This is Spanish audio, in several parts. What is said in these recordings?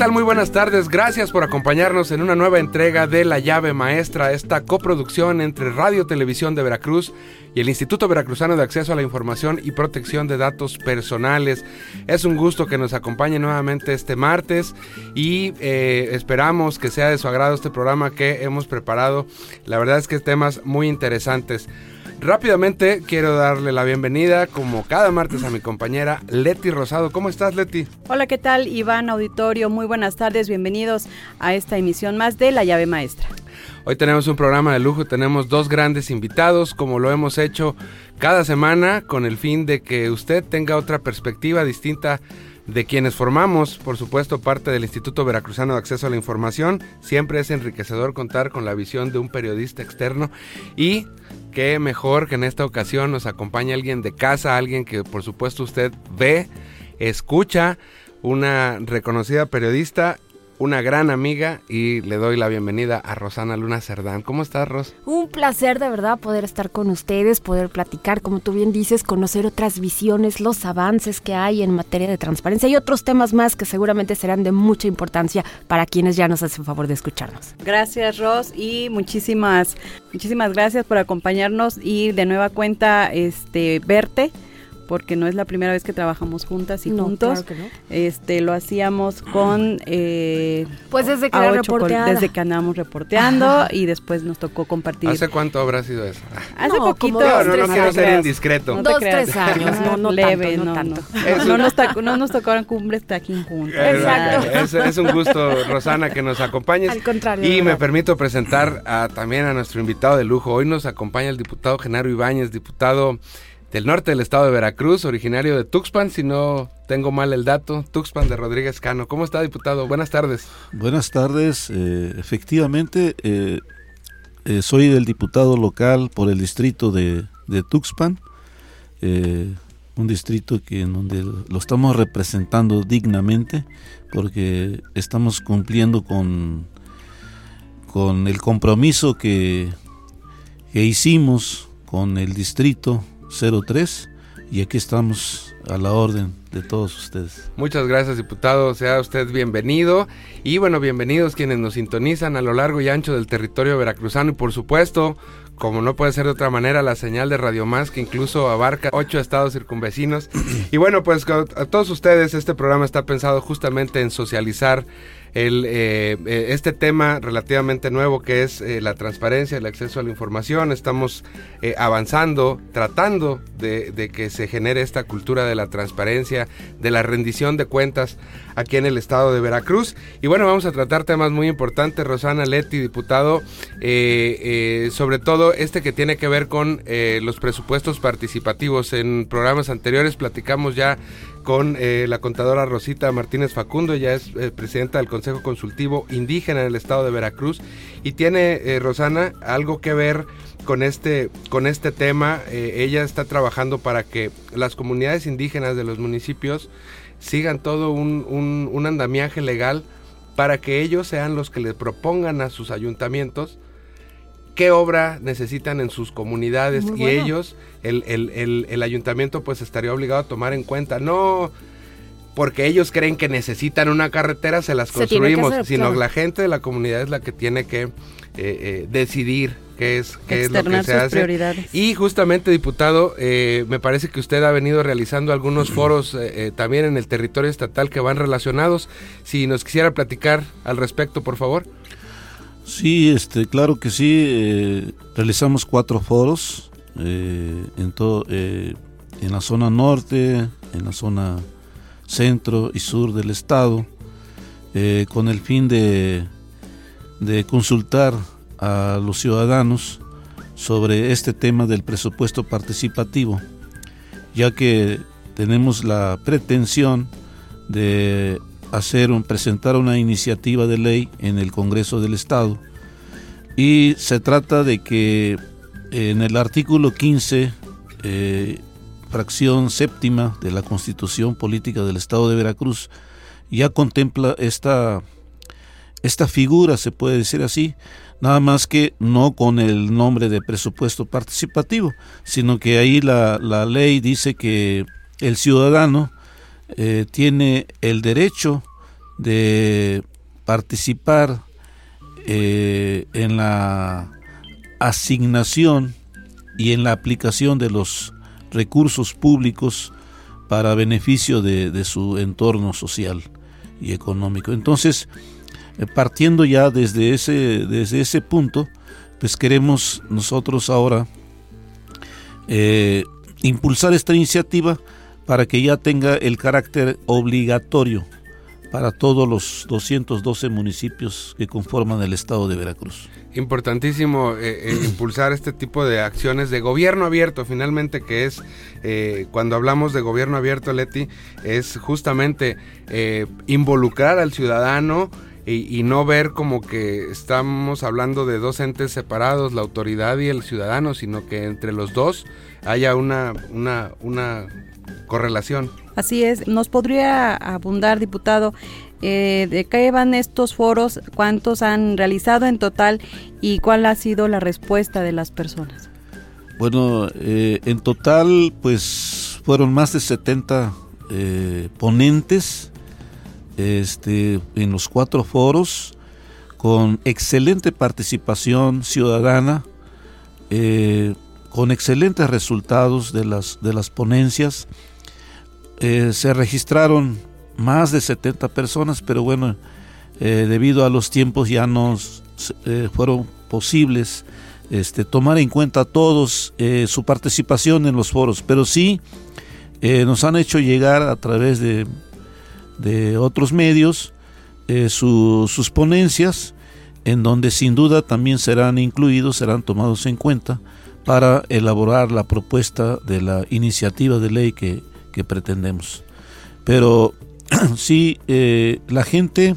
Tal? Muy buenas tardes. Gracias por acompañarnos en una nueva entrega de La llave maestra, esta coproducción entre Radio Televisión de Veracruz y el Instituto Veracruzano de Acceso a la Información y Protección de Datos Personales. Es un gusto que nos acompañe nuevamente este martes y eh, esperamos que sea de su agrado este programa que hemos preparado. La verdad es que temas muy interesantes. Rápidamente quiero darle la bienvenida, como cada martes, a mi compañera Leti Rosado. ¿Cómo estás, Leti? Hola, ¿qué tal, Iván Auditorio? Muy buenas tardes, bienvenidos a esta emisión más de La Llave Maestra. Hoy tenemos un programa de lujo, tenemos dos grandes invitados, como lo hemos hecho cada semana, con el fin de que usted tenga otra perspectiva distinta de quienes formamos, por supuesto, parte del Instituto Veracruzano de Acceso a la Información. Siempre es enriquecedor contar con la visión de un periodista externo y qué mejor que en esta ocasión nos acompañe alguien de casa, alguien que por supuesto usted ve, escucha, una reconocida periodista una gran amiga y le doy la bienvenida a Rosana Luna Cerdán. ¿Cómo estás, Ros? Un placer de verdad poder estar con ustedes, poder platicar, como tú bien dices, conocer otras visiones, los avances que hay en materia de transparencia y otros temas más que seguramente serán de mucha importancia para quienes ya nos hacen favor de escucharnos. Gracias, Ros, y muchísimas, muchísimas gracias por acompañarnos y de nueva cuenta este verte porque no es la primera vez que trabajamos juntas y juntos. Este lo hacíamos con eh, pues desde que desde que andábamos reporteando y después nos tocó compartir. ¿Hace cuánto habrá sido eso? Hace poquito. No, no, no quiero ser indiscreto. No Dos, tres años, no, no leve, no, tanto. No, nos tocó, no nos tocaron cumbres aquí juntos. Exacto. Es, es, un gusto, Rosana, que nos acompañes. Al contrario. Y me permito presentar a, también a nuestro invitado de lujo. Hoy nos acompaña el diputado Genaro Ibáñez, diputado del norte del estado de Veracruz, originario de Tuxpan, si no tengo mal el dato, Tuxpan de Rodríguez Cano. ¿Cómo está, diputado? Buenas tardes. Buenas tardes. Eh, efectivamente, eh, eh, soy del diputado local por el distrito de, Tuxpan, un distrito que en donde lo estamos representando dignamente, porque estamos cumpliendo con, con el compromiso que hicimos con el distrito 03 y aquí estamos a la orden de todos ustedes. Muchas gracias, diputado. Sea usted bienvenido. Y bueno, bienvenidos quienes nos sintonizan a lo largo y ancho del territorio veracruzano y por supuesto, como no puede ser de otra manera, la señal de Radio Más que incluso abarca ocho estados circunvecinos. y bueno, pues a todos ustedes este programa está pensado justamente en socializar el, eh, eh, este tema relativamente nuevo que es eh, la transparencia, el acceso a la información. Estamos avanzando, tratando de, de, que se genere esta cultura de la transparencia, de la rendición de cuentas aquí en el estado de Veracruz. Y bueno, vamos a tratar temas muy importantes, Rosana Leti, diputado, sobre todo este que tiene que ver con los presupuestos participativos. En programas anteriores platicamos ya con eh, la contadora Rosita Martínez Facundo, ella es eh, presidenta del Consejo Consultivo Indígena en el estado de Veracruz y tiene, eh, Rosana, algo que ver con este, con este tema. ella está trabajando para que las comunidades indígenas de los municipios sigan todo un, un andamiaje legal para que ellos sean los que le propongan a sus ayuntamientos qué obra necesitan en sus comunidades y ellos, el, el, el, ayuntamiento pues estaría obligado a tomar en cuenta, no porque ellos creen que necesitan una carretera, se las construimos, sino la gente de la comunidad es la que tiene que eh, eh, decidir qué es, qué es lo que se hace. Y justamente, diputado, eh, me parece que usted ha venido realizando algunos foros también en el territorio estatal que van relacionados. Si nos quisiera platicar al respecto, por favor. Sí, este, claro que sí. Eh, realizamos cuatro foros eh, en todo, eh, en la zona norte, en la zona centro y sur del estado, con el fin de, de consultar a los ciudadanos sobre este tema del presupuesto participativo, ya que tenemos la pretensión de hacer presentar una iniciativa de ley en el Congreso del Estado. Y se trata de que en el artículo 15 eh, fracción séptima de la Constitución Política del Estado de Veracruz ya contempla esta, esta figura, se puede decir así, nada más que no con el nombre de presupuesto participativo, sino que ahí la, la ley dice que el ciudadano eh, tiene el derecho de participar eh, en la asignación y en la aplicación de los recursos públicos para beneficio de, su entorno social y económico. Entonces, partiendo ya desde ese, desde ese punto, pues queremos nosotros ahora eh, impulsar esta iniciativa para que ya tenga el carácter obligatorio para todos los 212 municipios que conforman el estado de Veracruz. Importantísimo eh, eh, impulsar este tipo de acciones de gobierno abierto, finalmente, que es, eh, cuando hablamos de gobierno abierto, Leti, es justamente involucrar al ciudadano y, y, no ver como que estamos hablando de dos entes separados, la autoridad y el ciudadano, sino que entre los dos haya una, una, una correlación. Así es, nos podría abundar, diputado, eh, de qué van estos foros, cuántos han realizado en total y cuál ha sido la respuesta de las personas. Bueno, eh, en total, pues fueron más de 70 eh, ponentes este, en los cuatro foros, con excelente participación ciudadana, con excelentes resultados de las, de las ponencias. Eh, se registraron más de 70 personas, pero bueno, eh, debido a los tiempos ya no eh, fueron posibles este, tomar en cuenta todos su participación en los foros, pero sí nos han hecho llegar a través de, de otros medios sus ponencias, en donde sin duda también serán incluidos, serán tomados en cuenta para elaborar la propuesta de la iniciativa de ley que que pretendemos. Pero sí, eh, la gente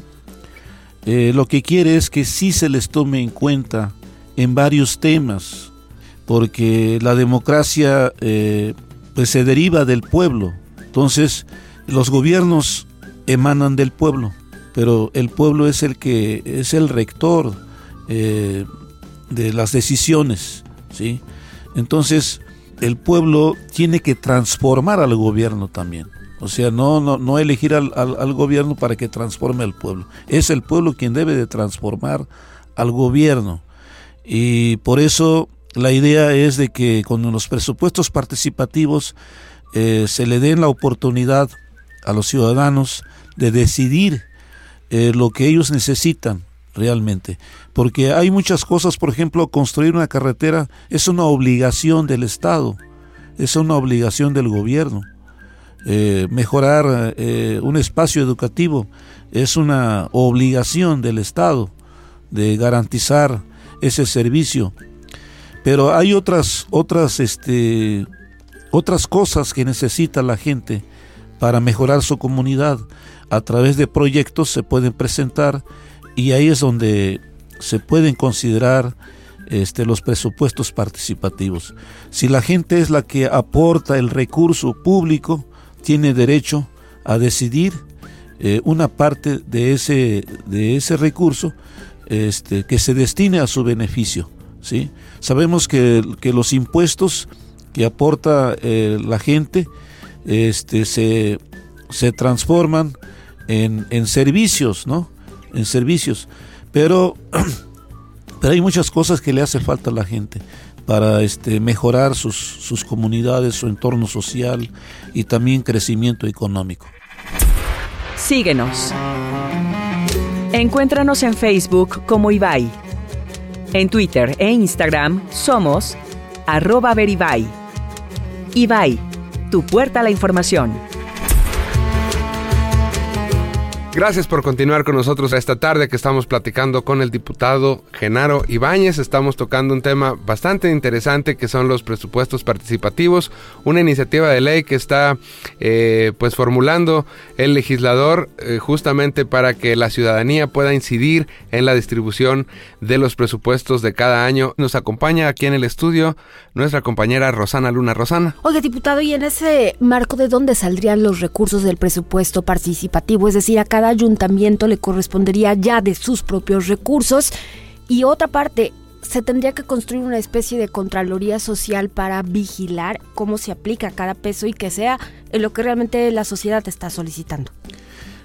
eh, lo que quiere es que sí se les tome en cuenta en varios temas, porque la democracia eh, pues se deriva del pueblo. Entonces, los gobiernos emanan del pueblo, pero el pueblo es el que es el rector de las decisiones, ¿sí? Entonces, el pueblo tiene que transformar al gobierno también. O sea, no, no, no elegir al, al, gobierno para que transforme al pueblo. Es el pueblo quien debe de transformar al gobierno. Y por eso la idea es de que con los presupuestos participativos eh, se le den la oportunidad a los ciudadanos de decidir eh, lo que ellos necesitan realmente. Porque hay muchas cosas, por ejemplo, construir una carretera es una obligación del Estado, es una obligación del gobierno. Eh, mejorar eh, un espacio educativo es una obligación del Estado de garantizar ese servicio. Pero hay otras, otras, este, otras cosas que necesita la gente para mejorar su comunidad. A través de proyectos se pueden presentar y ahí es donde se pueden considerar este, los presupuestos participativos. Si la gente es la que aporta el recurso público, tiene derecho a decidir eh, una parte de ese, de ese recurso este, que se destine a su beneficio. ¿sí? Sabemos que, los impuestos que aporta eh, la gente este, se, se transforman en, en servicios, ¿no? en servicios. Pero, pero hay muchas cosas que le hace falta a la gente para este, mejorar sus, sus comunidades, su entorno social y también crecimiento económico. Síguenos. Encuéntranos en Facebook como Ibai. En Twitter e Instagram somos arroba veribai. Ibai, tu puerta a la información. Gracias por continuar con nosotros esta tarde que estamos platicando con el diputado Genaro Ibáñez. Estamos tocando un tema bastante interesante que son los presupuestos participativos, una iniciativa de ley que está eh, pues formulando el legislador eh, justamente para que la ciudadanía pueda incidir en la distribución de los presupuestos de cada año. Nos acompaña aquí en el estudio nuestra compañera Rosana Luna. Rosana. Oye, diputado, y en ese marco de dónde saldrían los recursos del presupuesto participativo, es decir, a cada ayuntamiento le correspondería ya de sus propios recursos. Y otra parte, se tendría que construir una especie de contraloría social para vigilar cómo se aplica cada peso y que sea en lo que realmente la sociedad está solicitando.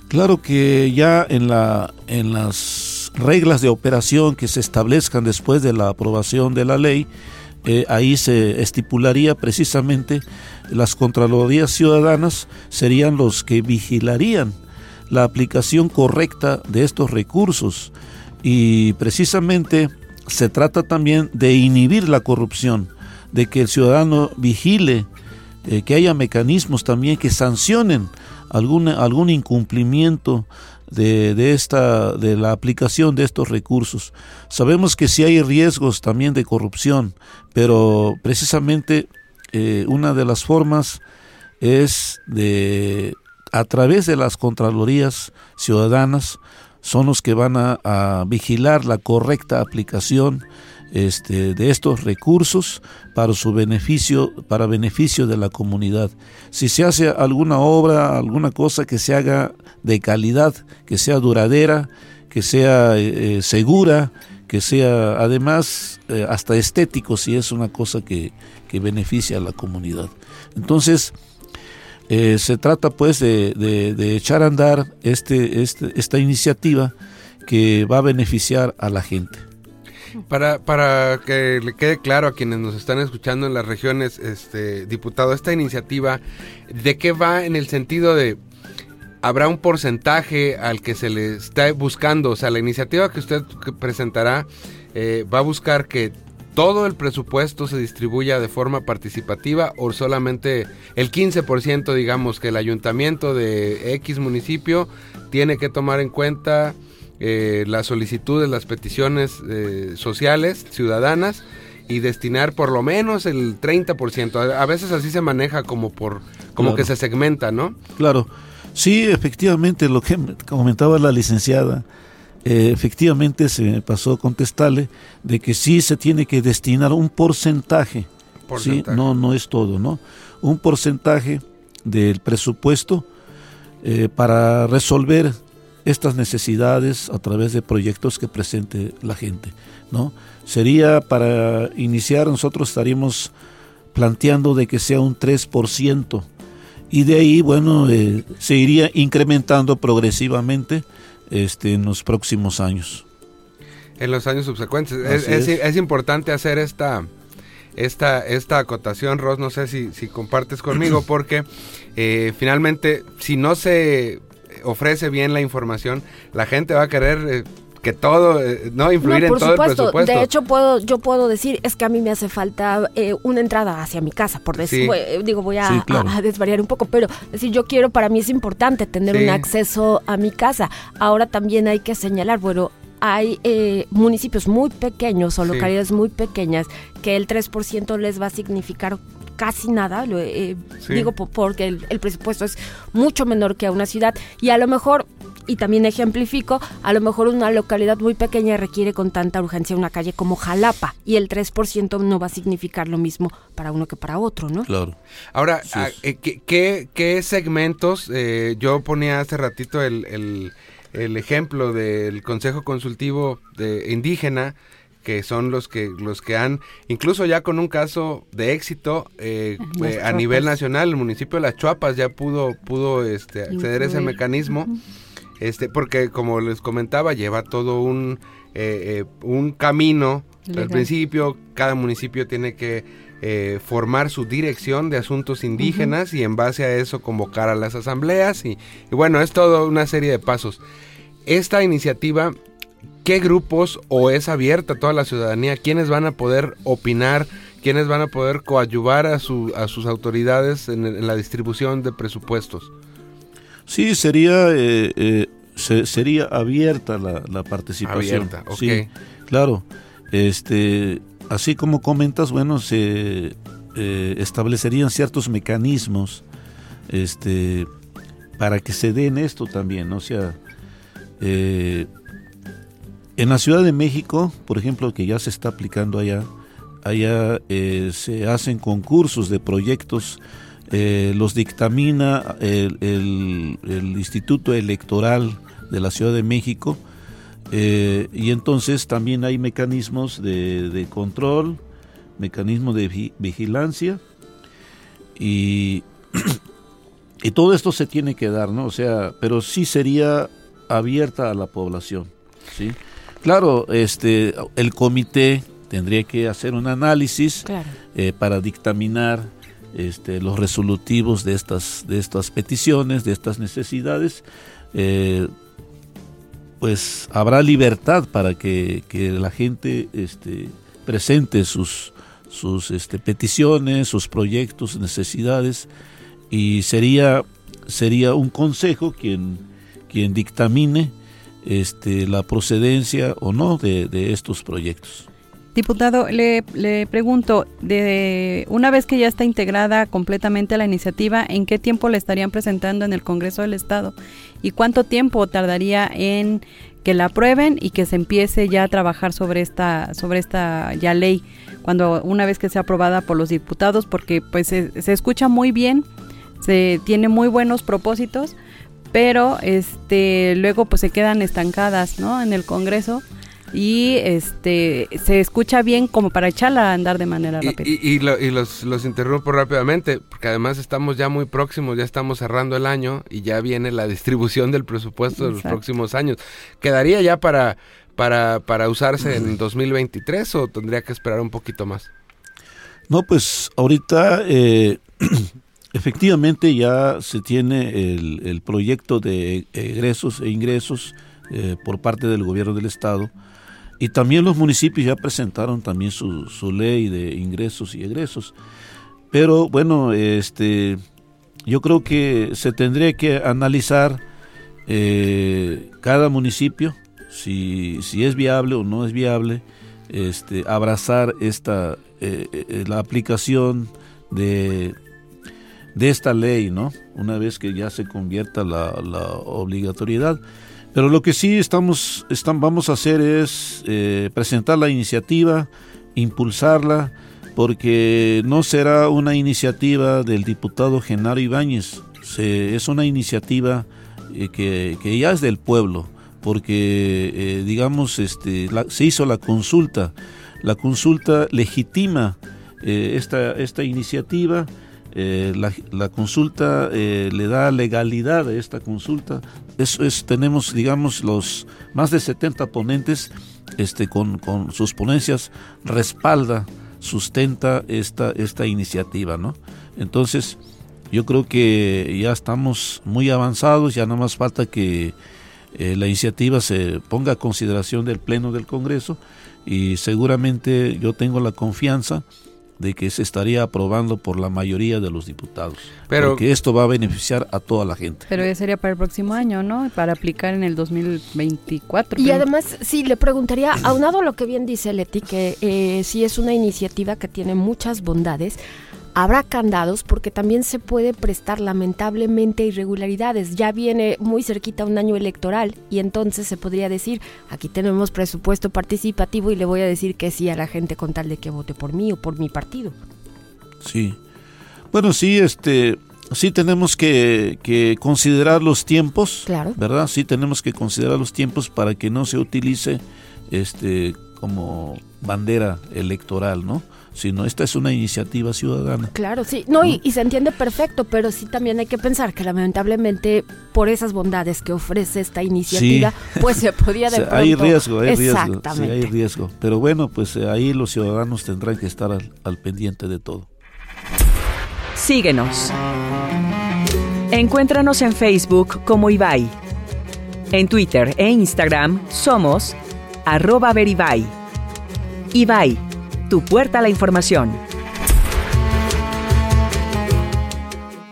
Claro que ya en, la, en las reglas de operación que se establezcan después de la aprobación de la ley, eh, ahí se estipularía precisamente las Contralorías Ciudadanas serían los que vigilarían la aplicación correcta de estos recursos y precisamente se trata también de inhibir la corrupción, de que el ciudadano vigile, eh, que haya mecanismos también que sancionen algún, incumplimiento de, de, esta, de la aplicación de estos recursos. Sabemos que sí hay riesgos también de corrupción, pero precisamente eh, una de las formas es de a través de las Contralorías Ciudadanas son los que van a, vigilar la correcta aplicación este, de estos recursos para su beneficio, para beneficio de la comunidad. Si se hace alguna obra, alguna cosa que se haga de calidad, que sea duradera, que sea eh, eh, segura, que sea además eh, hasta estético si es una cosa que, que beneficia a la comunidad. Entonces, eh, se trata pues de, echar a andar este, este, esta iniciativa que va a beneficiar a la gente. Para, para que le quede claro a quienes nos están escuchando en las regiones, este diputado, esta iniciativa, ¿de qué va en el sentido de habrá un porcentaje al que se le está buscando? O sea, la iniciativa que usted presentará eh, va a buscar que todo el presupuesto se distribuya de forma participativa o solamente el 15%, digamos, que el ayuntamiento de X municipio tiene que tomar en cuenta eh, las solicitudes, las peticiones eh, sociales, ciudadanas, y destinar por lo menos el 30%. A, veces así se maneja como por como que se segmenta, ¿no? Claro. Sí, efectivamente, lo que comentaba la licenciada, eh, efectivamente se me pasó a contestarle de que sí se tiene que destinar un porcentaje, ¿sí? no, no es todo, ¿no? Un porcentaje del presupuesto eh, para resolver estas necesidades a través de proyectos que presente la gente, ¿no? Sería para iniciar, nosotros estaríamos planteando de que sea un 3%, y de ahí, bueno, eh, se iría incrementando progresivamente este, en los próximos años. En los años subsecuentes. Es, importante hacer esta, esta, esta acotación, Ross, no sé si, si compartes conmigo, porque eh, finalmente, si no se ofrece bien la información, la gente va a querer eh, que todo, eh, no influir en todo el presupuesto. De hecho, puedo, yo puedo decir, es que a mí me hace falta eh, una entrada hacia mi casa, por decir, digo, voy a, desvariar un poco, pero decir, yo quiero, para mí es importante tener un acceso a mi casa. Ahora también hay que señalar, bueno, hay eh, municipios muy pequeños o localidades muy pequeñas que el 3% les va a significar casi nada, digo porque el, el, presupuesto es mucho menor que a una ciudad y a lo mejor y también ejemplifico, a lo mejor una localidad muy pequeña requiere con tanta urgencia una calle como Jalapa y el 3% no va a significar lo mismo para uno que para otro, ¿no? Claro. Ahora, ah, eh, ¿qué, segmentos? Eh, yo ponía hace ratito el, ejemplo del Consejo Consultivo de Indígena, que son los que los que han incluso ya con un caso de éxito eh, a nivel nacional el municipio de Las Chuapas ya pudo pudo este, acceder a ese mecanismo. Este, porque como les comentaba, lleva todo un, eh, eh, un camino. Al principio, cada municipio tiene que eh, formar su dirección de asuntos indígenas y en base a eso convocar a las asambleas y, bueno, es toda una serie de pasos. Esta iniciativa, ¿qué grupos o es abierta a toda la ciudadanía? ¿Quiénes van a poder opinar? ¿Quiénes van a poder coadyuvar a, su, a sus autoridades en, en la distribución de presupuestos? Sí, sería, eh, eh, sería abierta la, participación. Abierta, Sí, claro. Este, así como comentas, bueno, se eh, establecerían ciertos mecanismos este, para que se den esto también, o sea, eh, en la Ciudad de México, por ejemplo, que ya se está aplicando allá, allá eh, se hacen concursos de proyectos, los dictamina el, Instituto Electoral de la Ciudad de México, y entonces también hay mecanismos de, de control, mecanismo de vigilancia y, y todo esto se tiene que dar, ¿no? O sea, pero sí sería abierta a la población, ¿sí? Claro, este, el comité tendría que hacer un análisis eh, para dictaminar este, los resolutivos de estas, de estas peticiones, de estas necesidades. Eh, pues habrá libertad para que, que la gente este, presente sus, sus este, peticiones, sus proyectos, necesidades, y sería, sería un consejo quien, quien dictamine este, la procedencia o no de, estos proyectos. Diputado, le, le, pregunto, de una vez que ya está integrada completamente la iniciativa, ¿en qué tiempo la estarían presentando en el Congreso del Estado? ¿Y cuánto tiempo tardaría en que la aprueben y que se empiece ya a trabajar sobre esta, sobre esta ya ley? cuando una vez que sea aprobada por los diputados, porque pues se, escucha muy bien, se tiene muy buenos propósitos, pero este luego pues se quedan estancadas, ¿no? En el Congreso y este se escucha bien como para echarla a andar de manera rápida. Y, los, los, interrumpo rápidamente, porque además estamos ya muy próximos, ya estamos cerrando el año y ya viene la distribución del presupuesto de los próximos años. Quedaría ya para para, para usarse en 2023 o tendría que esperar un poquito más? No, pues ahorita eh, efectivamente ya se tiene el, proyecto de egresos e ingresos eh, por parte del gobierno del estado y también los municipios ya presentaron también su, su ley de ingresos y egresos. Pero bueno, este, yo creo que se tendría que analizar eh, cada municipio si, si es viable o no es viable este, abrazar esta, eh, eh, la aplicación de, de esta ley, ¿no? Una vez que ya se convierta la, obligatoriedad. Pero lo que sí estamos, estamos vamos a hacer es eh, presentar la iniciativa, impulsarla, porque no será una iniciativa del diputado Genaro Ibáñez, es una iniciativa que, que ya es del pueblo porque eh, digamos este, se hizo la consulta, la consulta legitima eh, esta, esta iniciativa, eh, la, consulta le da legalidad a esta consulta, eso es, tenemos digamos los más de 70 ponentes este, con, con sus ponencias respalda, sustenta esta, esta iniciativa, ¿no? Entonces, yo creo que ya estamos muy avanzados, ya nada más falta que eh, la iniciativa se ponga a consideración del Pleno del Congreso y seguramente yo tengo la confianza de que se estaría aprobando por la mayoría de los diputados. Pero, porque esto va a beneficiar a toda la gente. Pero ya sería para el próximo año, ¿no? Para aplicar en el 2024. Y además, sí, le preguntaría, aunado a lo que bien dice Leti, que eh, sí es una iniciativa que tiene muchas bondades, Habrá candados porque también se puede prestar lamentablemente irregularidades. Ya viene muy cerquita un año electoral y entonces se podría decir, aquí tenemos presupuesto participativo y le voy a decir que sí a la gente con tal de que vote por mí o por mi partido. Sí. Bueno, sí, este, sí tenemos que, que, considerar los tiempos, claro. ¿verdad? Sí tenemos que considerar los tiempos para que no se utilice este como bandera electoral, ¿no? Sino esta es una iniciativa ciudadana. Claro, sí, no, Y, se entiende perfecto, pero sí también hay que pensar que lamentablemente por esas bondades que ofrece esta iniciativa, pues se podía de Hay riesgo, hay riesgo, sí, hay riesgo, pero bueno, pues eh, ahí los ciudadanos tendrán que estar al, al pendiente de todo. Síguenos. Encuéntranos en Facebook como Ibai. En Twitter e Instagram somos arroba veribai. Ibai tu puerta a la información.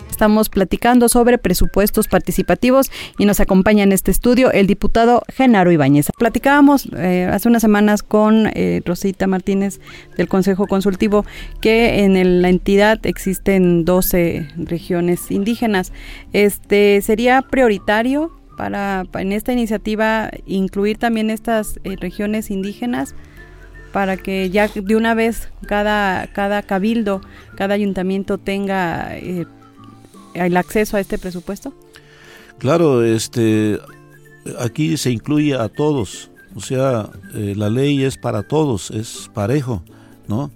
Estamos platicando sobre presupuestos participativos y nos acompaña en este estudio el diputado Genaro Ibáñez. Platicábamos eh, hace unas semanas con eh, Rosita Martínez del Consejo Consultivo que en la entidad existen 12 regiones indígenas. Este sería prioritario para, en esta iniciativa incluir también estas eh, regiones indígenas para que ya de una vez cada, cada cabildo, cada ayuntamiento tenga eh, el acceso a este presupuesto? Claro, este, aquí se incluye a todos, o sea, eh, la ley es para todos, es parejo, ¿no?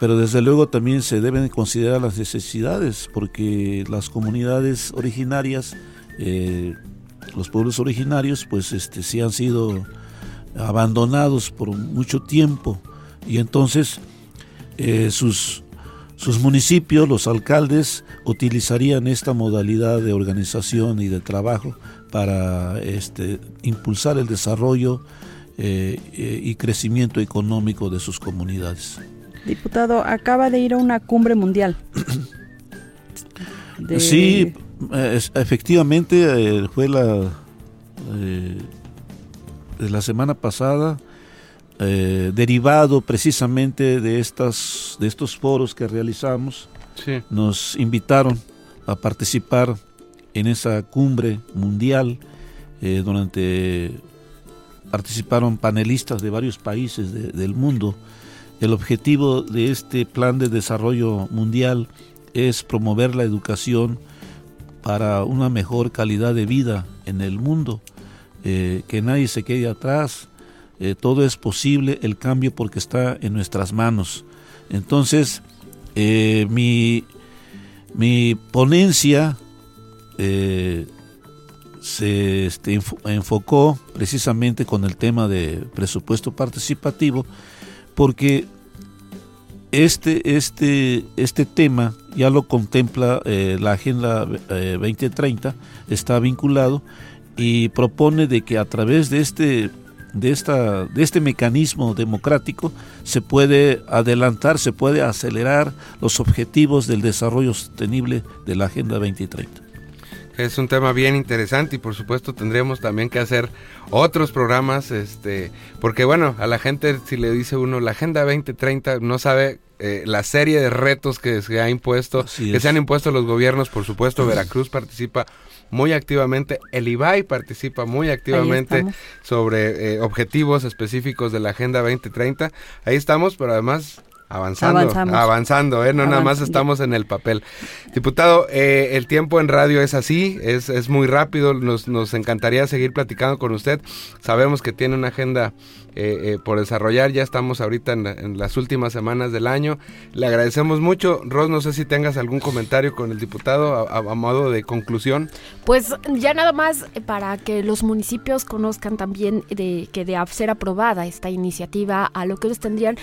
pero desde luego también se deben considerar las necesidades, porque las comunidades originarias eh, los pueblos originarios pues este sí han sido abandonados por mucho tiempo y entonces eh, sus, sus municipios, los alcaldes, utilizarían esta modalidad de organización y de trabajo para este, impulsar el desarrollo eh, y crecimiento económico de sus comunidades. Diputado, acaba de ir a una cumbre mundial. Sí, efectivamente eh, fue la eh, la semana pasada eh, derivado precisamente de estas de estos foros que realizamos nos invitaron a participar en esa cumbre mundial durante participaron panelistas de varios países del mundo. El objetivo de este plan de desarrollo mundial es promover la educación para una mejor calidad de vida en el mundo, eh, que nadie se quede atrás, eh, todo es posible, el cambio porque está en nuestras manos. Entonces, eh, mi, mi, ponencia se este, enfocó precisamente con el tema de presupuesto participativo, porque este, este, este tema ya lo contempla la Agenda 2030, eh, está vinculado y propone de que a través de este, de, esta, de este mecanismo democrático se puede adelantar, se puede acelerar los objetivos del desarrollo sostenible de la Agenda 2030. Es un tema bien interesante y por supuesto tendríamos también que hacer otros programas, este, porque bueno, a la gente si le dice uno la Agenda 2030 no sabe eh, la serie de retos que se ha impuesto, que se han impuesto los gobiernos, por supuesto Veracruz participa muy activamente, el IBAI participa muy activamente sobre eh, objetivos específicos de la Agenda 2030. Ahí estamos, pero además Avanzando, avanzando, ¿eh? no nada más estamos en el papel. Diputado, eh, el tiempo en radio es así, es, es muy rápido, nos, nos, encantaría seguir platicando con usted. Sabemos que tiene una agenda eh, eh, por desarrollar, ya estamos ahorita en, las últimas semanas del año. Le agradecemos mucho. Ros, no sé si tengas algún comentario con el diputado a, a modo de conclusión. Pues ya nada más para que los municipios conozcan también de que de ser aprobada esta iniciativa, a lo que ellos tendrían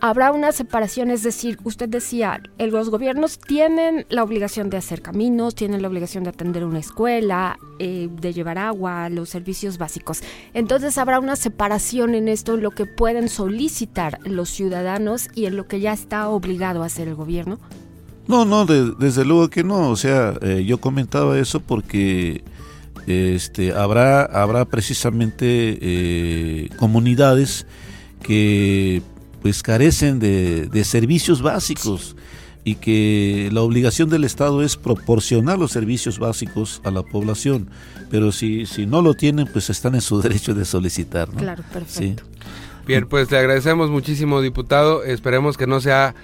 habrá una separación, es decir, usted decía, los gobiernos tienen la obligación de hacer caminos, tienen la obligación de atender una escuela, eh, de llevar agua, los servicios básicos. Entonces habrá una separación en esto, en lo que pueden solicitar los ciudadanos y en lo que ya está obligado a hacer el gobierno. No, no, desde luego que no. O sea, eh, yo comentaba eso porque este, habrá, habrá precisamente eh, comunidades que pues carecen de, servicios básicos y que la obligación del Estado es proporcionar los servicios básicos a la población, pero si, si no lo tienen, pues están en su derecho de solicitar. Claro, perfecto. Bien, pues le agradecemos muchísimo, diputado. Esperemos que no sea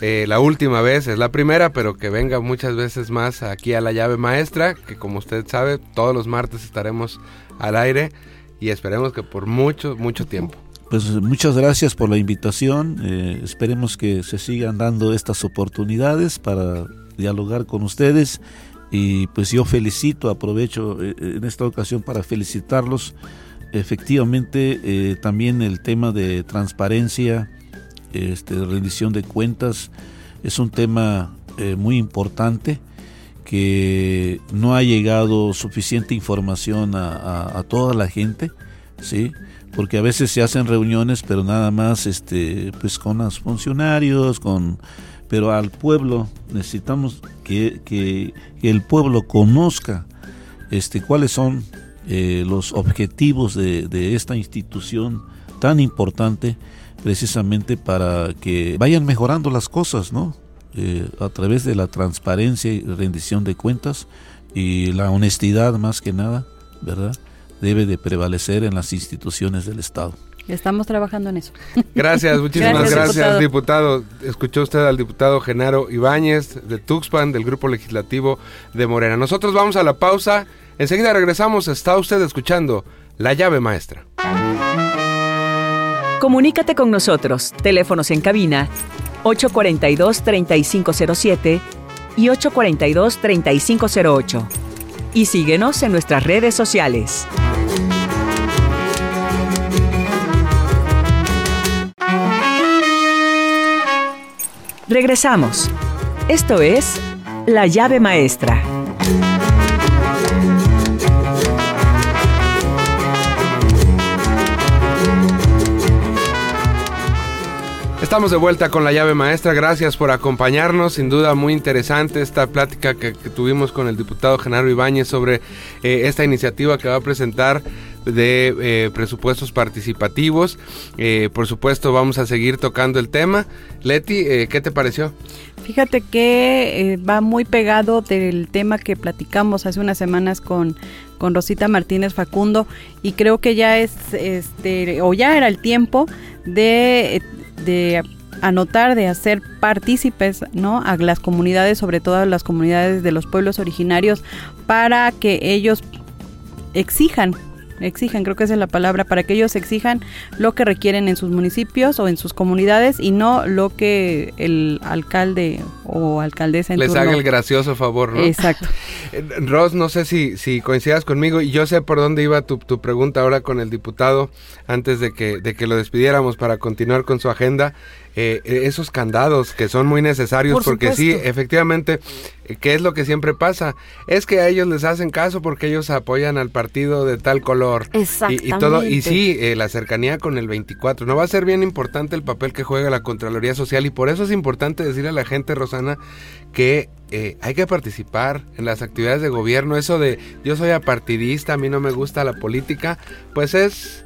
eh, la última vez, es la primera, pero que venga muchas veces más aquí a la llave maestra, que como usted sabe, todos los martes estaremos al aire y esperemos que por mucho, mucho tiempo. Pues muchas gracias por la invitación. Eh, esperemos que se sigan dando estas oportunidades para dialogar con ustedes. Y pues yo felicito, aprovecho eh, en esta ocasión para felicitarlos. Efectivamente, eh, también el tema de transparencia, este, rendición de cuentas, es un tema muy importante que no ha llegado suficiente información a, a toda la gente, ¿sí? Porque a veces se hacen reuniones, pero nada más este, pues con los funcionarios, con pero al pueblo necesitamos que, que el pueblo conozca este, cuáles son eh, los objetivos de, de, esta institución tan importante precisamente para que vayan mejorando las cosas, ¿no? Eh, a través de la transparencia y rendición de cuentas y la honestidad más que nada, ¿verdad? Debe de prevalecer en las instituciones del Estado. Estamos trabajando en eso. Gracias, muchísimas gracias, diputado. Escuchó usted al diputado Genaro Ibáñez de Tuxpan, del Grupo Legislativo de Morena. Nosotros vamos a la pausa. Enseguida regresamos. Está usted escuchando La llave maestra. Comunícate con nosotros. Teléfonos en cabina 842-3507 y 842-3508. Y síguenos en nuestras redes sociales. Regresamos. Esto es La llave maestra. Estamos de vuelta con la llave maestra. Gracias por acompañarnos. Sin duda muy interesante esta plática que, tuvimos con el diputado Genaro Ibáñez sobre eh, esta iniciativa que va a presentar de eh, presupuestos participativos. Eh, por supuesto, vamos a seguir tocando el tema. Leti, ¿qué te pareció? Fíjate que va muy pegado del tema que platicamos hace unas semanas con, con Rosita Martínez Facundo y creo que ya es, este, o ya era el tiempo de de anotar, de hacer partícipes ¿no? a las comunidades, sobre todo a las comunidades de los pueblos originarios, para que ellos exijan exijan, creo que esa es la palabra, para que ellos exijan lo que requieren en sus municipios o en sus comunidades y no lo que el alcalde o alcaldesa en Les haga el gracioso favor, ¿no? Exacto. Eh, Ros, no sé si, si coincidas conmigo y yo sé por dónde iba tu, tu pregunta ahora con el diputado antes de que, de que lo despidiéramos para continuar con su agenda. Eh, esos candados que son muy necesarios porque sí, efectivamente, eh, ¿qué es lo que siempre pasa? Es que a ellos les hacen caso porque ellos apoyan al partido de tal color. Exactamente. Y, todo, y sí, eh, la cercanía con el 24. No va a ser bien importante el papel que juega la Contraloría Social y por eso es importante decirle a la gente, Rosana, que hay que participar en las actividades de gobierno. Eso de yo soy apartidista, a mí no me gusta la política, pues es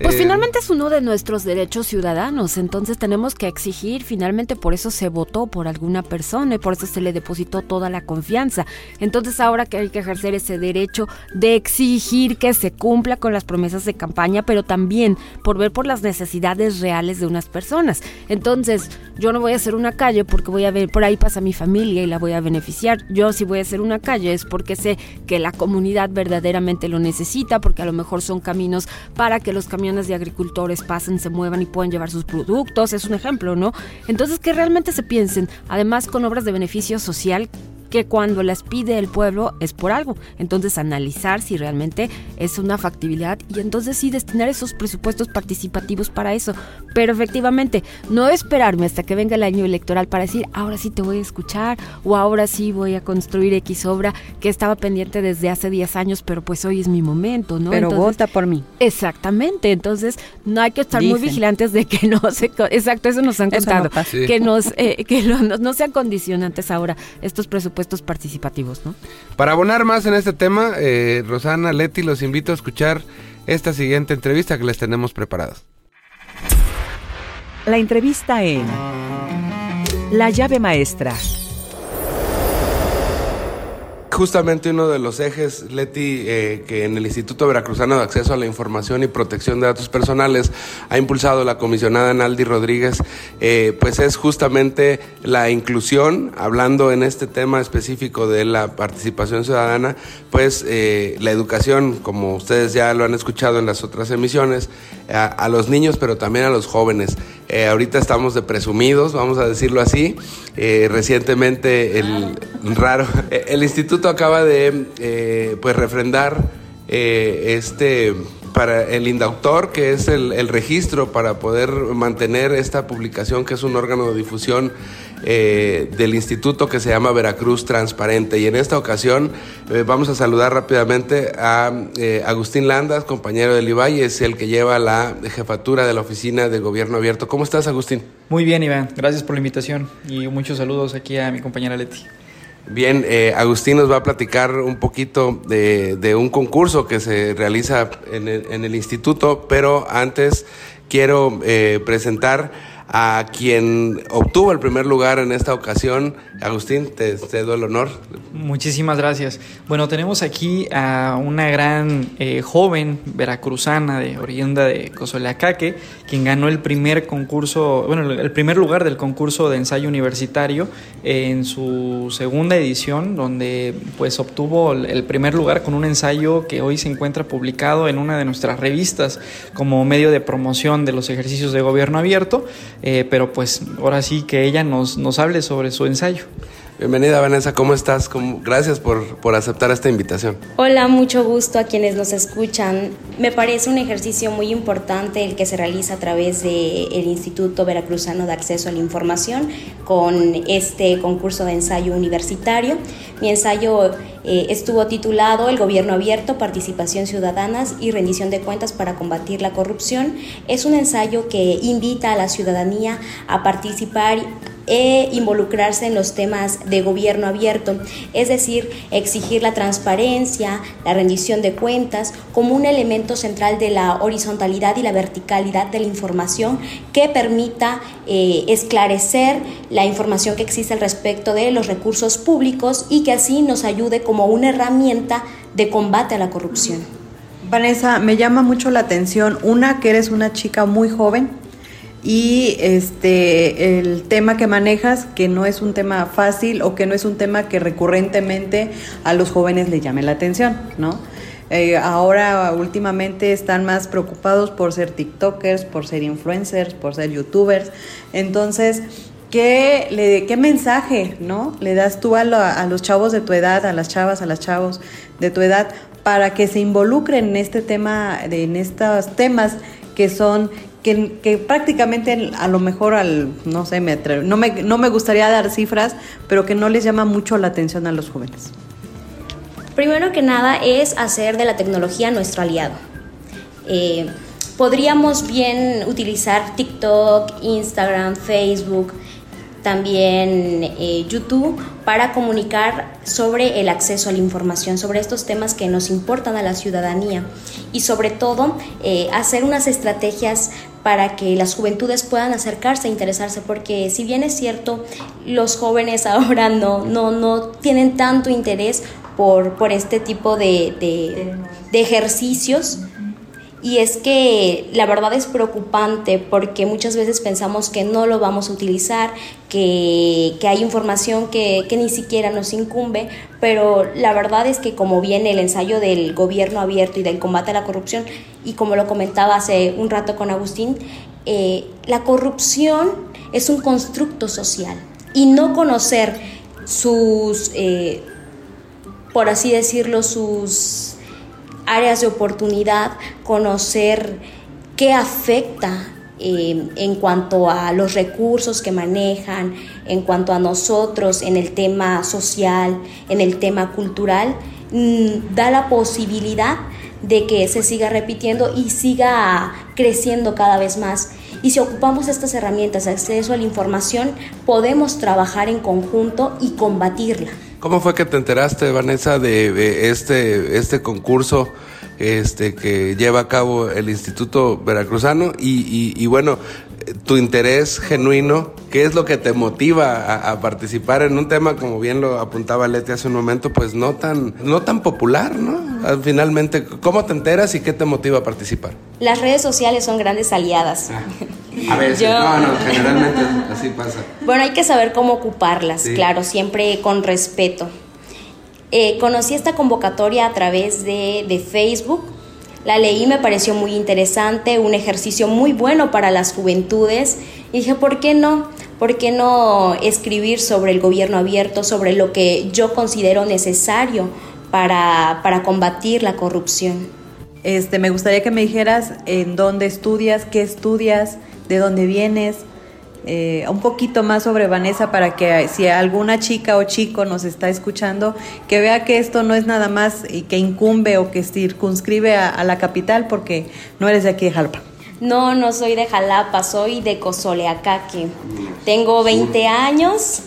pues eh, finalmente es uno de nuestros derechos ciudadanos, entonces tenemos que exigir, finalmente por eso se votó por alguna persona y por eso se le depositó toda la confianza. Entonces ahora que hay que ejercer ese derecho de exigir que se cumpla con las promesas de campaña, pero también por ver por las necesidades reales de unas personas. Entonces yo no voy a hacer una calle porque voy a ver, por ahí pasa mi familia y la voy a beneficiar. Yo si voy a hacer una calle es porque sé que la comunidad verdaderamente lo necesita, porque a lo mejor son caminos para que los caminos de agricultores pasen, se muevan y puedan llevar sus productos, es un ejemplo, ¿no? Entonces que realmente se piensen, además con obras de beneficio social que cuando las pide el pueblo es por algo. Entonces analizar si realmente es una factibilidad y entonces sí destinar esos presupuestos participativos para eso. Pero efectivamente, no esperarme hasta que venga el año electoral para decir, ahora sí te voy a escuchar o ahora sí voy a construir X obra que estaba pendiente desde hace 10 años, pero pues hoy es mi momento, ¿no? Pero vota por mí. Exactamente, entonces no hay que estar muy vigilantes de que no se... Exacto, eso nos han contado. que nos eh, que no, no sean condicionantes ahora estos presupuestos participativos, ¿no? Para abonar más en este tema, eh, Rosana, Leti, los invito a escuchar esta siguiente entrevista que les tenemos preparadas. La entrevista en La llave maestra justamente uno de los ejes, Leti, eh, que en el Instituto Veracruzano de Acceso a la Información y Protección de Datos Personales ha impulsado la comisionada Naldi Rodríguez, eh, pues es justamente la inclusión, hablando en este tema específico de la participación ciudadana, pues eh, la educación, como ustedes ya lo han escuchado en las otras emisiones, a, los niños, pero también a los jóvenes. ahorita estamos de presumidos, vamos a decirlo así. recientemente el raro, el Instituto acaba de eh, pues refrendar eh, este para el indautor, que es el, registro para poder mantener esta publicación, que es un órgano de difusión eh, del instituto que se llama Veracruz Transparente. Y en esta ocasión eh, vamos a saludar rápidamente a Agustín Landas, compañero del IBAI, es el que lleva la jefatura de la oficina de gobierno abierto. ¿Cómo estás, Agustín? Muy bien, Iván. Gracias por la invitación y muchos saludos aquí a mi compañera Leti. Bien, eh, Agustín nos va a platicar un poquito de, un concurso que se realiza en el, instituto, pero antes quiero eh, presentar a quien obtuvo el primer lugar en esta ocasión. Agustín, te cedo el honor. Muchísimas gracias. Bueno, tenemos aquí a una gran eh, joven veracruzana de oriunda de Cozoleacaque, quien ganó el primer concurso, bueno, el primer lugar del concurso de ensayo universitario en su segunda edición, donde pues obtuvo el primer lugar con un ensayo que hoy se encuentra publicado en una de nuestras revistas como medio de promoción de los ejercicios de gobierno abierto. Eh, pero pues ahora sí que ella nos, nos hable sobre su ensayo. Bienvenida Vanessa, ¿cómo estás? Gracias por, por, aceptar esta invitación. Hola, mucho gusto a quienes nos escuchan. Me parece un ejercicio muy importante el que se realiza a través del Instituto Veracruzano de Acceso a la Información con este concurso de ensayo universitario. Mi ensayo eh, estuvo titulado El Gobierno Abierto, Participación Ciudadanas y Rendición de Cuentas para Combatir la Corrupción. Es un ensayo que invita a la ciudadanía a participar e involucrarse en los temas de gobierno abierto, es decir, exigir la transparencia, la rendición de cuentas como un elemento central de la horizontalidad y la verticalidad de la información que permita eh, esclarecer la información que existe al respecto de los recursos públicos y que así nos ayude como una herramienta de combate a la corrupción. Vanessa, me llama mucho la atención, una, que eres una chica muy joven, y este el tema que manejas que no es un tema fácil o que no es un tema que recurrentemente a los jóvenes le llame la atención, ¿no? Eh, ahora últimamente están más preocupados por ser TikTokers, por ser influencers, por ser YouTubers. Entonces, ¿qué, mensaje ¿no? le das tú a, los chavos de tu edad, a las chavas, a las chavos de tu edad, para que se involucren en este tema, en estos temas que son que, prácticamente a lo mejor al, no sé, me no, me, no me gustaría dar cifras, pero que no les llama mucho la atención a los jóvenes. Primero que nada es hacer de la tecnología nuestro aliado. Eh, podríamos bien utilizar TikTok, Instagram, Facebook, también eh, YouTube para comunicar sobre el acceso a la información, sobre estos temas que nos importan a la ciudadanía y sobre todo eh, hacer unas estrategias para que las juventudes puedan acercarse e interesarse, porque si bien es cierto, los jóvenes ahora no, no, no tienen tanto interés por, por este tipo de, de, de ejercicios, y es que la verdad es preocupante porque muchas veces pensamos que no lo vamos a utilizar, que, hay información que, ni siquiera nos incumbe, pero la verdad es que como viene el ensayo del gobierno abierto y del combate a la corrupción, y como lo comentaba hace un rato con Agustín, eh, la corrupción es un constructo social y no conocer sus, eh, por así decirlo, sus áreas de oportunidad, conocer qué afecta eh, en cuanto a los recursos que manejan, en cuanto a nosotros en el tema social, en el tema cultural, mm, da la posibilidad de que se siga repitiendo y siga creciendo cada vez más. Y si ocupamos estas herramientas acceso a la información, podemos trabajar en conjunto y combatirla. ¿Cómo fue que te enteraste, Vanessa, de, este, este concurso este, que lleva a cabo el Instituto Veracruzano? Y, bueno, tu interés genuino, ¿qué es lo que te motiva a, participar en un tema, como bien lo apuntaba Leti hace un momento, pues no tan, no tan popular, ¿no? Finalmente, ¿cómo te enteras y qué te motiva a participar? Las redes sociales son grandes aliadas. Ah. A veces, no, no, generalmente así pasa. Bueno, hay que saber cómo ocuparlas, claro, siempre con respeto. Eh, conocí esta convocatoria a través de, de Facebook, la leí, me pareció muy interesante, un ejercicio muy bueno para las juventudes. Y dije, ¿por qué no? ¿Por qué no escribir sobre el gobierno abierto, sobre lo que yo considero necesario para, para combatir la corrupción. Este, me gustaría que me dijeras en dónde estudias, qué estudias, de dónde vienes, eh, un poquito más sobre Vanessa para que si alguna chica o chico nos está escuchando, que vea que esto no es nada más y que incumbe o que circunscribe a, la capital porque no eres de aquí de Jalapa. No, no soy de Jalapa, soy de Cozoleacaque. Tengo 20 años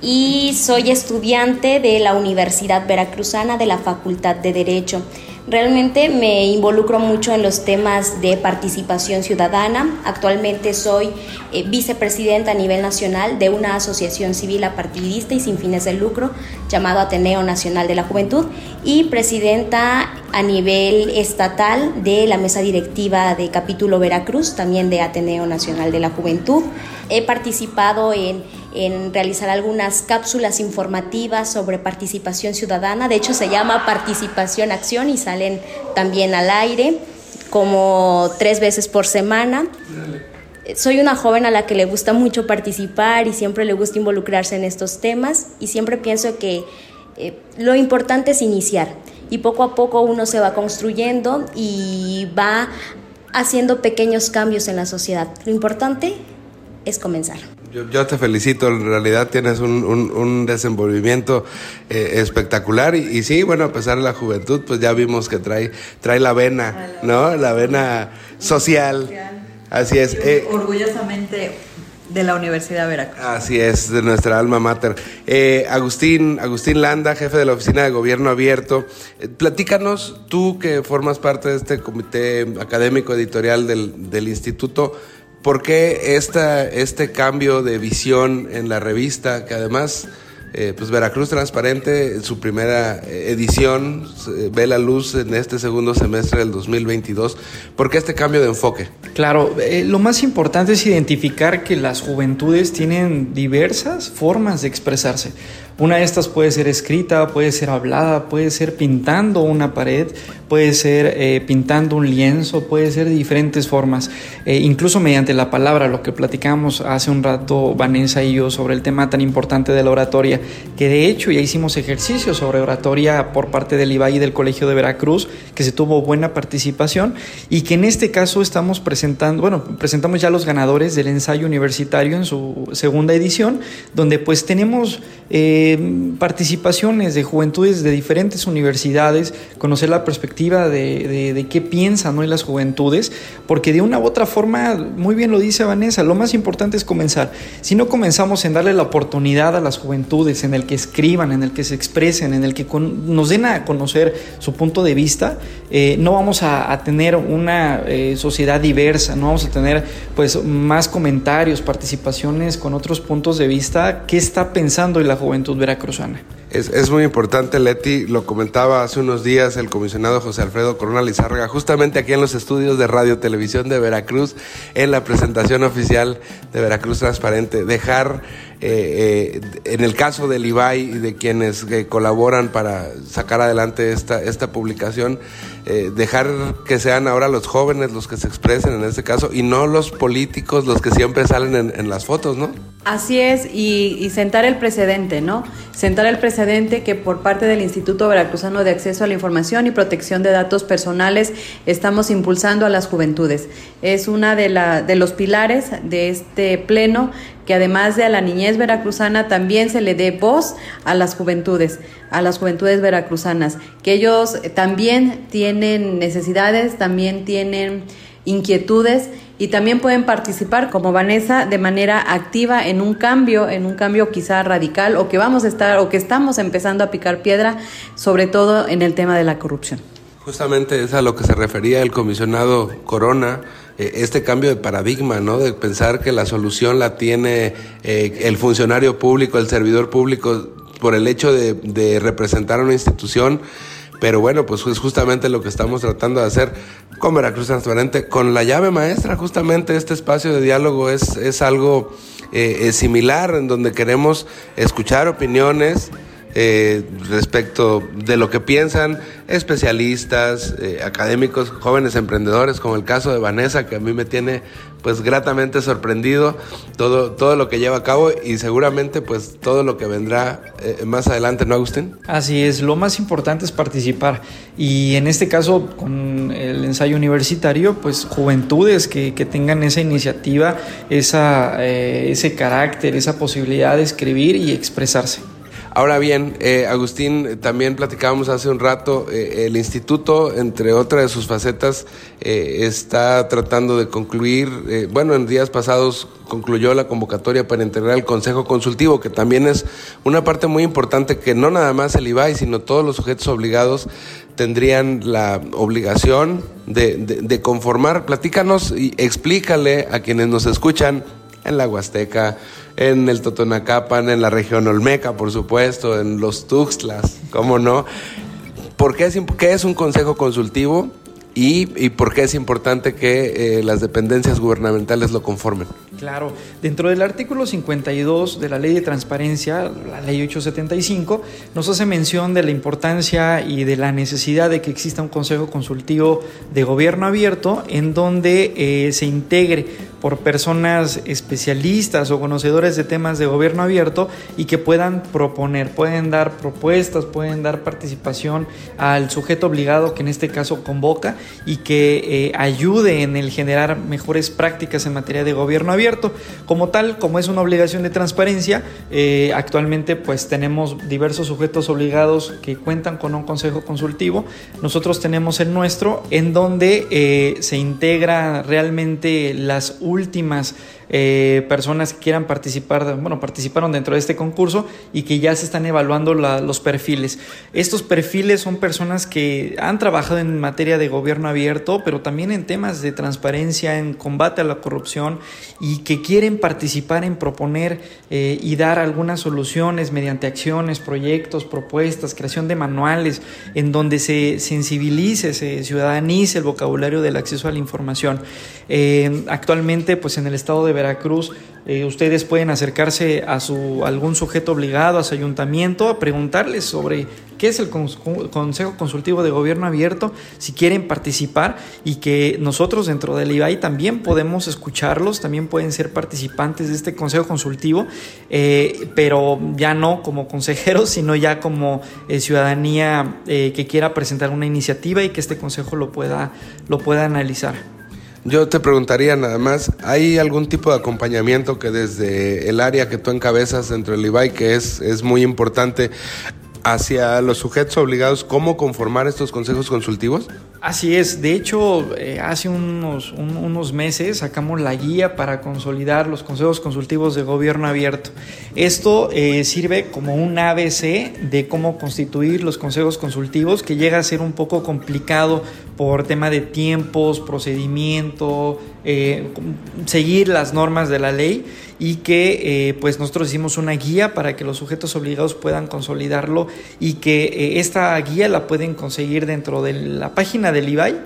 y soy estudiante de la Universidad Veracruzana de la Facultad de Derecho. Realmente me involucro mucho en los temas de participación ciudadana. Actualmente soy eh, vicepresidenta a nivel nacional de una asociación civil apartidista y sin fines de lucro llamado Ateneo Nacional de la Juventud y presidenta a nivel estatal de la mesa directiva de capítulo Veracruz, también de Ateneo Nacional de la Juventud. He participado en en realizar algunas cápsulas informativas sobre participación ciudadana. De hecho, se llama Participación Acción y salen también al aire como tres veces por semana. Soy una joven a la que le gusta mucho participar y siempre le gusta involucrarse en estos temas y siempre pienso que eh, lo importante es iniciar y poco a poco uno se va construyendo y va haciendo pequeños cambios en la sociedad. Lo importante es comenzar. Yo, te felicito, en realidad tienes un, desenvolvimiento eh, espectacular y, sí, bueno, a pesar de la juventud, pues ya vimos que trae, trae la vena, ¿no? La vena social. Así es. Eh, orgullosamente de la Universidad de Veracruz. Así es, de nuestra alma mater. Eh, Agustín, Agustín Landa, jefe de la Oficina de Gobierno Abierto, platícanos, tú que formas parte de este comité académico editorial del, del instituto, ¿Por qué esta, este cambio de visión en la revista, que además, eh, pues Veracruz Transparente, su primera eh, edición, ve la luz en este segundo semestre del 2022? ¿Por qué este cambio de enfoque? Claro, eh, lo más importante es identificar que las juventudes tienen diversas formas de expresarse. Una de estas puede ser escrita, puede ser hablada, puede ser pintando una pared, puede ser eh, pintando un lienzo, puede ser de diferentes formas, eh, incluso mediante la palabra, lo que platicamos hace un rato Vanessa y yo sobre el tema tan importante de la oratoria, que de hecho ya hicimos ejercicios sobre oratoria por parte del IBAI y del Colegio de Veracruz, que se tuvo buena participación y que en este caso estamos presentando, bueno, presentamos ya los ganadores del ensayo universitario en su segunda edición, donde pues tenemos... Eh, participaciones de juventudes de diferentes universidades, conocer la perspectiva de, qué piensan hoy las juventudes, porque de una u otra forma, muy bien lo dice Vanessa, lo más importante es comenzar. Si no comenzamos en darle la oportunidad a las juventudes, en el que escriban, en el que se expresen, en el que nos den a conocer su punto de vista, eh, no vamos a, tener una eh, sociedad diversa, no vamos a tener pues más comentarios, participaciones con otros puntos de vista, qué está pensando hoy la juventud veracruzana. Es, es, muy importante, Leti, lo comentaba hace unos días el comisionado José Alfredo Corona Lizárraga, justamente aquí en los estudios de Radio Televisión de Veracruz, en la presentación oficial de Veracruz Transparente, dejar eh, eh, en el caso del IBAI y de quienes eh, colaboran para sacar adelante esta, esta publicación, dejar que sean ahora los jóvenes los que se expresen en este caso y no los políticos los que siempre salen en, las fotos, ¿no? Así es, y, y, sentar el precedente, ¿no? Sentar el precedente que por parte del Instituto Veracruzano de Acceso a la Información y Protección de Datos Personales estamos impulsando a las juventudes. Es una de, la, de los pilares de este pleno que además de a la niñez veracruzana también se le dé voz a las juventudes, a las juventudes veracruzanas, que ellos también tienen necesidades, también tienen inquietudes y también pueden participar como Vanessa de manera activa en un cambio, en un cambio quizá radical o que vamos a estar o que estamos empezando a picar piedra, sobre todo en el tema de la corrupción. Justamente es a lo que se refería el comisionado Corona eh, este cambio de paradigma, ¿no? De pensar que la solución la tiene eh, el funcionario público, el servidor público, por el hecho de, representar a una institución. Pero bueno, pues es justamente lo que estamos tratando de hacer con Veracruz Transparente, con la llave maestra, justamente este espacio de diálogo es, es algo eh, similar en donde queremos escuchar opiniones, eh, respecto de lo que piensan especialistas, eh, académicos, jóvenes emprendedores, como el caso de Vanessa, que a mí me tiene pues gratamente sorprendido todo, todo lo que lleva a cabo y seguramente pues todo lo que vendrá eh, más adelante, ¿no, Agustín? Así es, lo más importante es participar y en este caso con el ensayo universitario, pues juventudes que, que tengan esa iniciativa, esa, ese carácter, esa posibilidad de escribir y expresarse. Ahora bien, eh, Agustín, también platicábamos hace un rato, eh, el instituto, entre otras de sus facetas, eh, está tratando de concluir, bueno, en días pasados concluyó la convocatoria para integrar el Consejo Consultivo, que también es una parte muy importante que no nada más el IBAI, sino todos los sujetos obligados tendrían la obligación de, de conformar. Platícanos y explícale a quienes nos escuchan en la Huasteca, en el Totonacapan, en la región Olmeca, por supuesto, en los Tuxtlas, ¿cómo no? ¿Por qué es, qué un consejo consultivo y, y, por qué es importante que eh, las dependencias gubernamentales lo conformen? Claro, dentro del artículo 52 de la Ley de Transparencia, la Ley 875, nos hace mención de la importancia y de la necesidad de que exista un consejo consultivo de gobierno abierto en donde eh, se integre por personas especialistas o conocedores de temas de gobierno abierto y que puedan proponer, pueden dar propuestas, pueden dar participación al sujeto obligado que en este caso convoca y que eh, ayude en el generar mejores prácticas en materia de gobierno abierto. Como tal, como es una obligación de transparencia, eh, actualmente pues tenemos diversos sujetos obligados que cuentan con un consejo consultivo. Nosotros tenemos el nuestro en donde eh, se integra realmente las últimas últimas eh, personas que quieran participar, bueno, participaron dentro de este concurso y que ya se están evaluando los perfiles. Estos perfiles son personas que han trabajado en materia de gobierno abierto, pero también en temas de transparencia, en combate a la corrupción y que quieren participar en proponer eh, y dar algunas soluciones mediante acciones, proyectos, propuestas, creación de manuales, en donde se sensibilice, se ciudadanice el vocabulario del acceso a la información. Eh, actualmente, pues en el estado de Veracruz, eh, ustedes pueden acercarse a su algún sujeto obligado, a su ayuntamiento, a preguntarles sobre qué es el Consejo Consultivo de Gobierno Abierto, si quieren participar y que nosotros dentro del IBAI también podemos escucharlos, también pueden ser participantes de este Consejo Consultivo, eh, pero ya no como consejeros, sino ya como eh, ciudadanía que quiera presentar una iniciativa y que este Consejo lo pueda, lo pueda analizar. Yo te preguntaría nada más, ¿hay algún tipo de acompañamiento que desde el área que tú encabezas dentro del IBAI, que es, es muy importante, hacia los sujetos obligados, cómo conformar estos consejos consultivos? Así es, de hecho, eh, hace unos, unos meses sacamos la guía para consolidar los consejos consultivos de gobierno abierto. Esto eh, sirve como un ABC de cómo constituir los consejos consultivos, que llega a ser un poco complicado por tema de tiempos, procedimiento, eh, seguir las normas de la ley y que pues nosotros hicimos una guía para que los sujetos obligados puedan consolidarlo y que esta guía la pueden conseguir dentro de la página del IBAI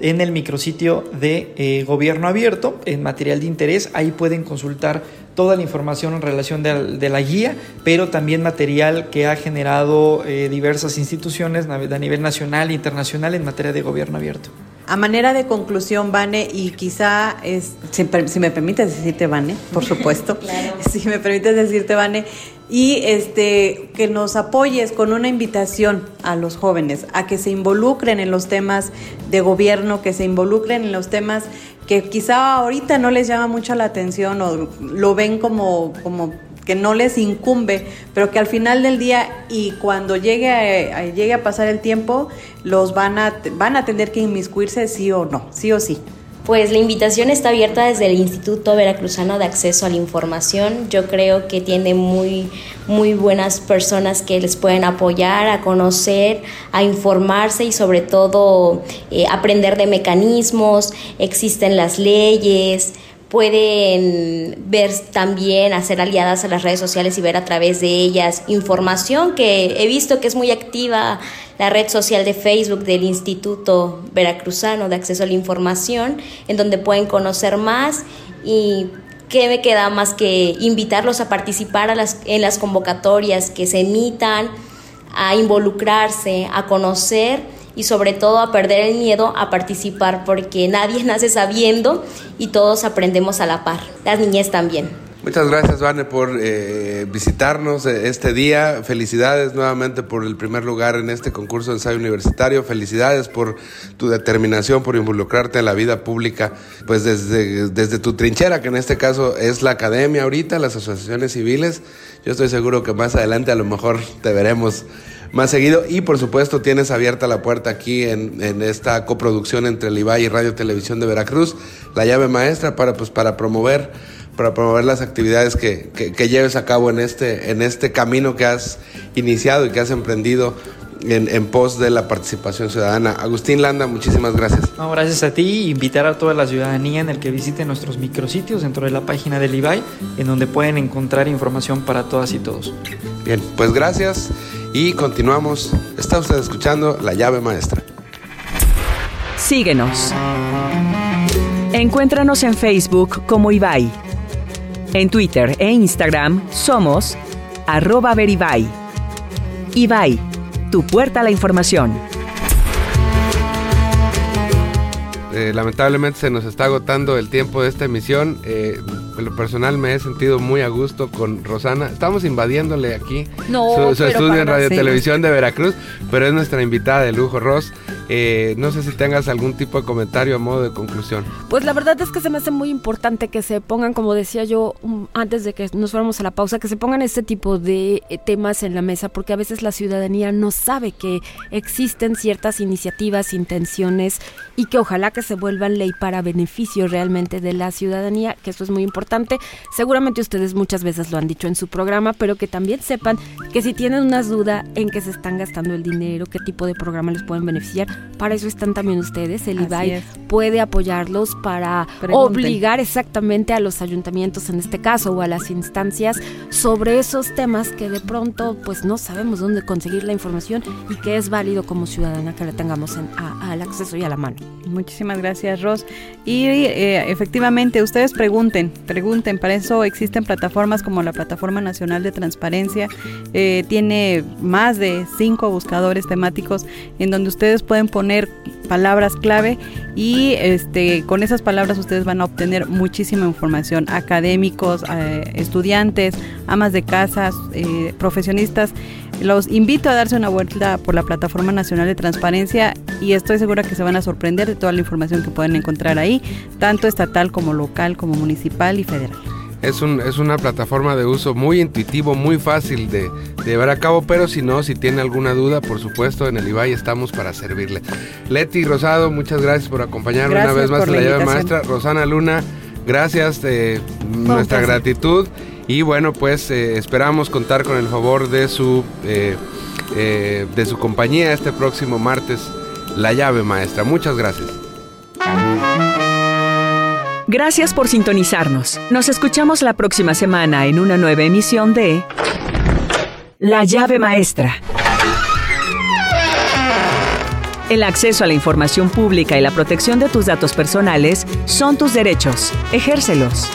en el micrositio de eh, gobierno abierto, en material de interés, ahí pueden consultar toda la información en relación de, la guía, pero también material que ha generado diversas instituciones a nivel nacional e internacional en materia de gobierno abierto. A manera de conclusión, Vane, y quizá, es, si, me permites decirte, Vane, por supuesto, si me permites decirte, Vane, y este, que nos apoyes con una invitación a los jóvenes a que se involucren en los temas de gobierno, que se involucren en los temas que quizá ahorita no les llama mucho la atención o lo ven como, como que no les incumbe, pero que al final del día y cuando llegue a, llegue a pasar el tiempo, los van a, van a tener que inmiscuirse sí o no, sí o sí. Pues la invitación está abierta desde el Instituto Veracruzano de Acceso a la Información. Yo creo que tiene muy, muy buenas personas que les pueden apoyar a conocer, a informarse y sobre todo eh, aprender de mecanismos. Existen las leyes, pueden ver también, hacer aliadas a las redes sociales y ver a través de ellas información que he visto que es muy activa la red social de Facebook del Instituto Veracruzano de Acceso a la Información, en donde pueden conocer más. Y qué me queda más que invitarlos a participar en las convocatorias que se emitan a involucrarse, a conocer y sobre todo a perder el miedo a participar porque nadie nace sabiendo y todos aprendemos a la par, las niñas también. Muchas gracias, Vane, por eh, visitarnos eh, este día. Felicidades nuevamente por el primer lugar en este concurso de ensayo universitario. Felicidades por tu determinación, por involucrarte en la vida pública, pues desde, desde tu trinchera, que en este caso es la academia ahorita, las asociaciones civiles. Yo estoy seguro que más adelante a lo mejor te veremos más seguido. Y por supuesto tienes abierta la puerta aquí en, en, esta coproducción entre el IBAI y Radio Televisión de Veracruz, la llave maestra para, pues, para promover para promover las actividades que, que, lleves a cabo en este, en este camino que has iniciado y que has emprendido en, en, pos de la participación ciudadana. Agustín Landa, muchísimas gracias. No, gracias a ti. Invitar a toda la ciudadanía en el que visite nuestros micrositios dentro de la página del IBAI, en donde pueden encontrar información para todas y todos. Bien, pues gracias y continuamos. Está usted escuchando La llave maestra. Síguenos. Encuéntranos en Facebook como IBAI en Twitter e Instagram somos arroba veribay. Ibai, tu puerta a la información. Eh, lamentablemente se nos está agotando el tiempo de esta emisión. Eh, en lo personal me he sentido muy a gusto con Rosana. Estamos invadiéndole aquí su, estudio en Radio Televisión de Veracruz, pero es nuestra invitada de lujo, Ros. Eh, no sé si tengas algún tipo de comentario a modo de conclusión. Pues la verdad es que se me hace muy importante que se pongan, como decía yo antes de que nos fuéramos a la pausa, que se pongan este tipo de eh, temas en la mesa, porque a veces la ciudadanía no sabe que existen ciertas iniciativas, intenciones y que ojalá que se vuelvan ley para beneficio realmente de la ciudadanía, que eso es muy importante. Seguramente ustedes muchas veces lo han dicho en su programa, pero que también sepan que si tienen una duda en qué se están gastando el dinero, qué tipo de programa les pueden beneficiar, para eso están también ustedes. El IBAI puede apoyarlos para obligar exactamente a los ayuntamientos, en este caso, o a las instancias, sobre esos temas que de pronto pues no sabemos dónde conseguir la información y que es válido como ciudadana que la tengamos al acceso y a la mano. Muchísimas gracias, Ros. Y eh, efectivamente, ustedes pregunten, pregunten. Para eso existen plataformas como la Plataforma Nacional de Transparencia. Eh, tiene más de cinco buscadores temáticos en donde ustedes pueden poner palabras clave y este con esas palabras ustedes van a obtener muchísima información académicos eh, estudiantes amas de casas eh, profesionistas los invito a darse una vuelta por la plataforma nacional de transparencia y estoy segura que se van a sorprender de toda la información que pueden encontrar ahí tanto estatal como local como municipal y federal es, un, es una plataforma de uso muy intuitivo, muy fácil de, llevar a cabo, pero si no, si tiene alguna duda, por supuesto, en el IBAI estamos para servirle. Leti Rosado, muchas gracias por acompañarnos una vez más en la, llave maestra. Rosana Luna, gracias, de nuestra gratitud. Y bueno, pues eh, esperamos contar con el favor de su, eh, eh, de su compañía este próximo martes, La llave maestra. Muchas gracias. Gracias por sintonizarnos. Nos escuchamos la próxima semana en una nueva emisión de La llave maestra. El acceso a la información pública y la protección de tus datos personales son tus derechos. Ejércelos.